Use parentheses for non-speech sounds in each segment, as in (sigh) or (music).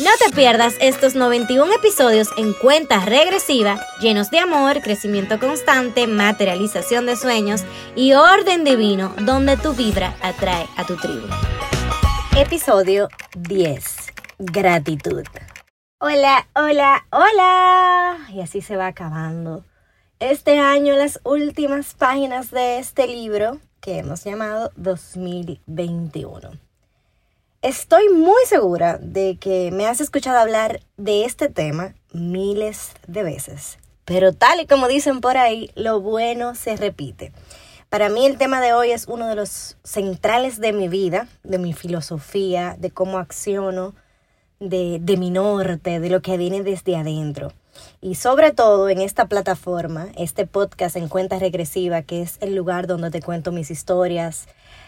No te pierdas estos 91 episodios en cuenta regresiva, llenos de amor, crecimiento constante, materialización de sueños y orden divino, donde tu vibra atrae a tu tribu. Episodio 10. Gratitud. Hola, hola, hola. Y así se va acabando. Este año las últimas páginas de este libro que hemos llamado 2021. Estoy muy segura de que me has escuchado hablar de este tema miles de veces, pero tal y como dicen por ahí, lo bueno se repite. Para mí el tema de hoy es uno de los centrales de mi vida, de mi filosofía, de cómo acciono, de, mi norte, de lo que viene desde adentro. Y sobre todo en esta plataforma, este podcast en cuenta regresiva, que es el lugar donde te cuento mis historias,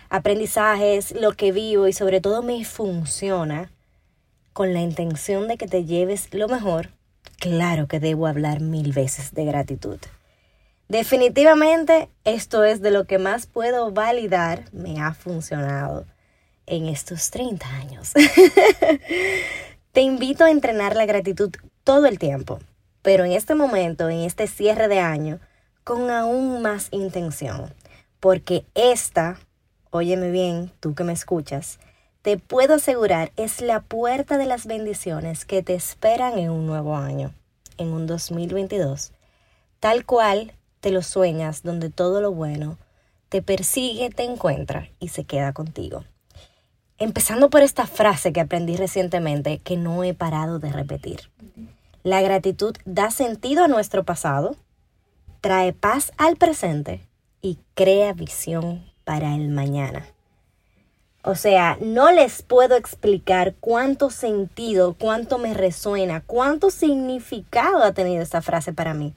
aprendizajes, lo que vivo y sobre todo me funciona con la intención de que te lleves lo mejor, claro que debo hablar mil veces de gratitud. Definitivamente esto es de lo que más puedo validar, me ha funcionado en estos 30 años. (laughs) Te invito a entrenar la gratitud todo el tiempo, pero en este momento, en este cierre de año, con aún más intención, porque esta óyeme bien, tú que me escuchas, te puedo asegurar es la puerta de las bendiciones que te esperan en un nuevo año, en un 2022, tal cual te lo sueñas, donde todo lo bueno te persigue, te encuentra y se queda contigo. Empezando por esta frase que aprendí recientemente que no he parado de repetir. La gratitud da sentido a nuestro pasado, trae paz al presente y crea visión para el mañana. O sea, no les puedo explicar cuánto sentido, cuánto me resuena, cuánto significado ha tenido esta frase para mí.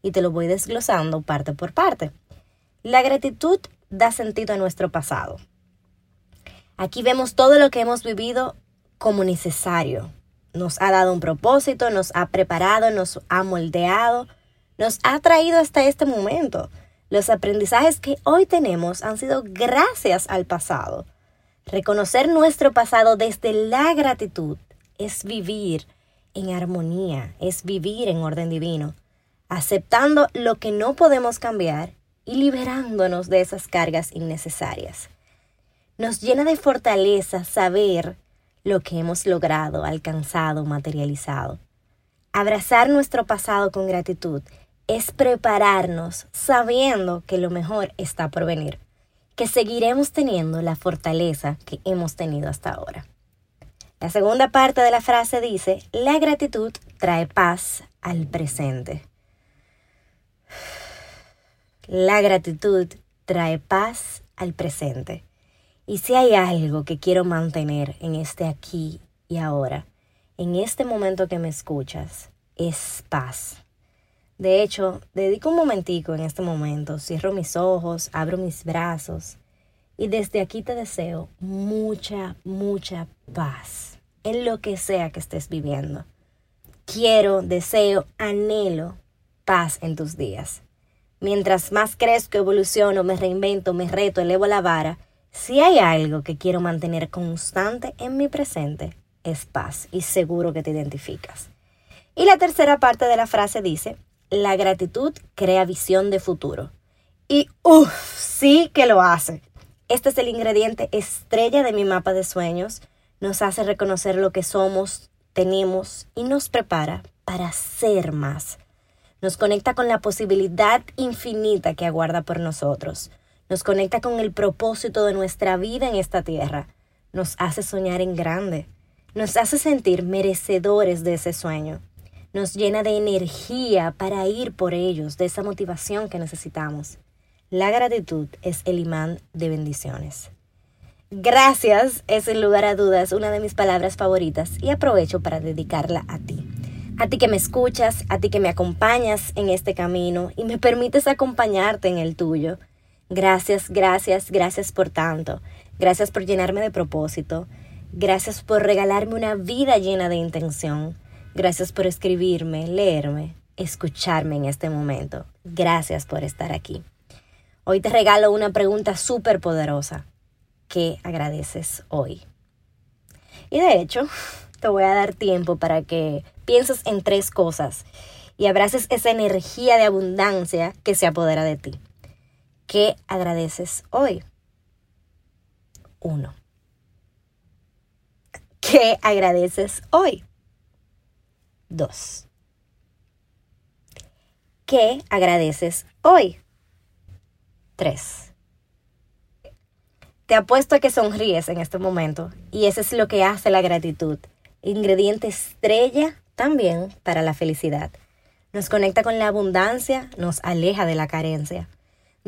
Y te lo voy desglosando parte por parte. La gratitud da sentido a nuestro pasado. Aquí vemos todo lo que hemos vivido como necesario. Nos ha dado un propósito, nos ha preparado, nos ha moldeado, nos ha traído hasta este momento. Los aprendizajes que hoy tenemos han sido gracias al pasado. Reconocer nuestro pasado desde la gratitud es vivir en armonía, es vivir en orden divino, aceptando lo que no podemos cambiar y liberándonos de esas cargas innecesarias. Nos llena de fortaleza saber lo que hemos logrado, alcanzado, materializado. Abrazar nuestro pasado con gratitud es prepararnos sabiendo que lo mejor está por venir, que seguiremos teniendo la fortaleza que hemos tenido hasta ahora. La segunda parte de la frase dice, la gratitud trae paz al presente. La gratitud trae paz al presente. Y si hay algo que quiero mantener en este aquí y ahora, en este momento que me escuchas, es paz. De hecho, dedico un momentico en este momento, cierro mis ojos, abro mis brazos y desde aquí te deseo mucha, mucha paz en lo que sea que estés viviendo. Quiero, deseo, anhelo paz en tus días. Mientras más crezco, evoluciono, me reinvento, me reto, elevo la vara, si hay algo que quiero mantener constante en mi presente, es paz y seguro que te identificas. Y la tercera parte de la frase dice, la gratitud crea visión de futuro. Y uff, sí que lo hace. Este es el ingrediente estrella de mi mapa de sueños. Nos hace reconocer lo que somos, tenemos y nos prepara para ser más. Nos conecta con la posibilidad infinita que aguarda por nosotros. Nos conecta con el propósito de nuestra vida en esta tierra. Nos hace soñar en grande. Nos hace sentir merecedores de ese sueño nos llena de energía para ir por ellos, de esa motivación que necesitamos. La gratitud es el imán de bendiciones. Gracias es sin lugar a dudas una de mis palabras favoritas y aprovecho para dedicarla a ti. A ti que me escuchas, a ti que me acompañas en este camino y me permites acompañarte en el tuyo. Gracias, gracias, gracias por tanto. Gracias por llenarme de propósito. Gracias por regalarme una vida llena de intención. Gracias por escribirme, leerme, escucharme en este momento. Gracias por estar aquí. Hoy te regalo una pregunta súper poderosa. ¿Qué agradeces hoy? Y de hecho, te voy a dar tiempo para que pienses en tres cosas y abraces esa energía de abundancia que se apodera de ti. ¿Qué agradeces hoy? Uno. ¿Qué agradeces hoy? Dos. ¿Qué agradeces hoy? Tres. Te apuesto a que sonríes en este momento y eso es lo que hace la gratitud. Ingrediente estrella también para la felicidad. Nos conecta con la abundancia, nos aleja de la carencia.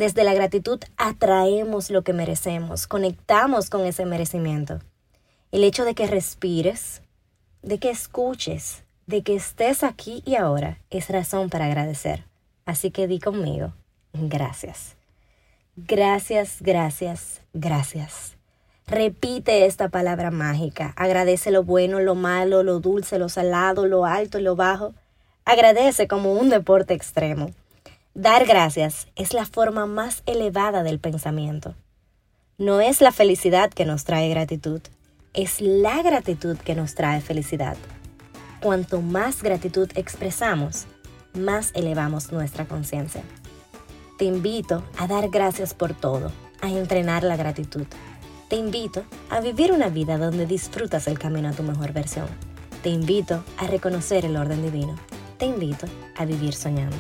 Desde la gratitud atraemos lo que merecemos, conectamos con ese merecimiento. El hecho de que respires, de que escuches, de que estés aquí y ahora es razón para agradecer. Así que di conmigo, gracias. Gracias, gracias, gracias. Repite esta palabra mágica. Agradece lo bueno, lo malo, lo dulce, lo salado, lo alto lo bajo. Agradece como un deporte extremo. Dar gracias es la forma más elevada del pensamiento. No es la felicidad que nos trae gratitud, es la gratitud que nos trae felicidad. Cuanto más gratitud expresamos, más elevamos nuestra conciencia. Te invito a dar gracias por todo, a entrenar la gratitud. Te invito a vivir una vida donde disfrutas el camino a tu mejor versión. Te invito a reconocer el orden divino. Te invito a vivir soñando.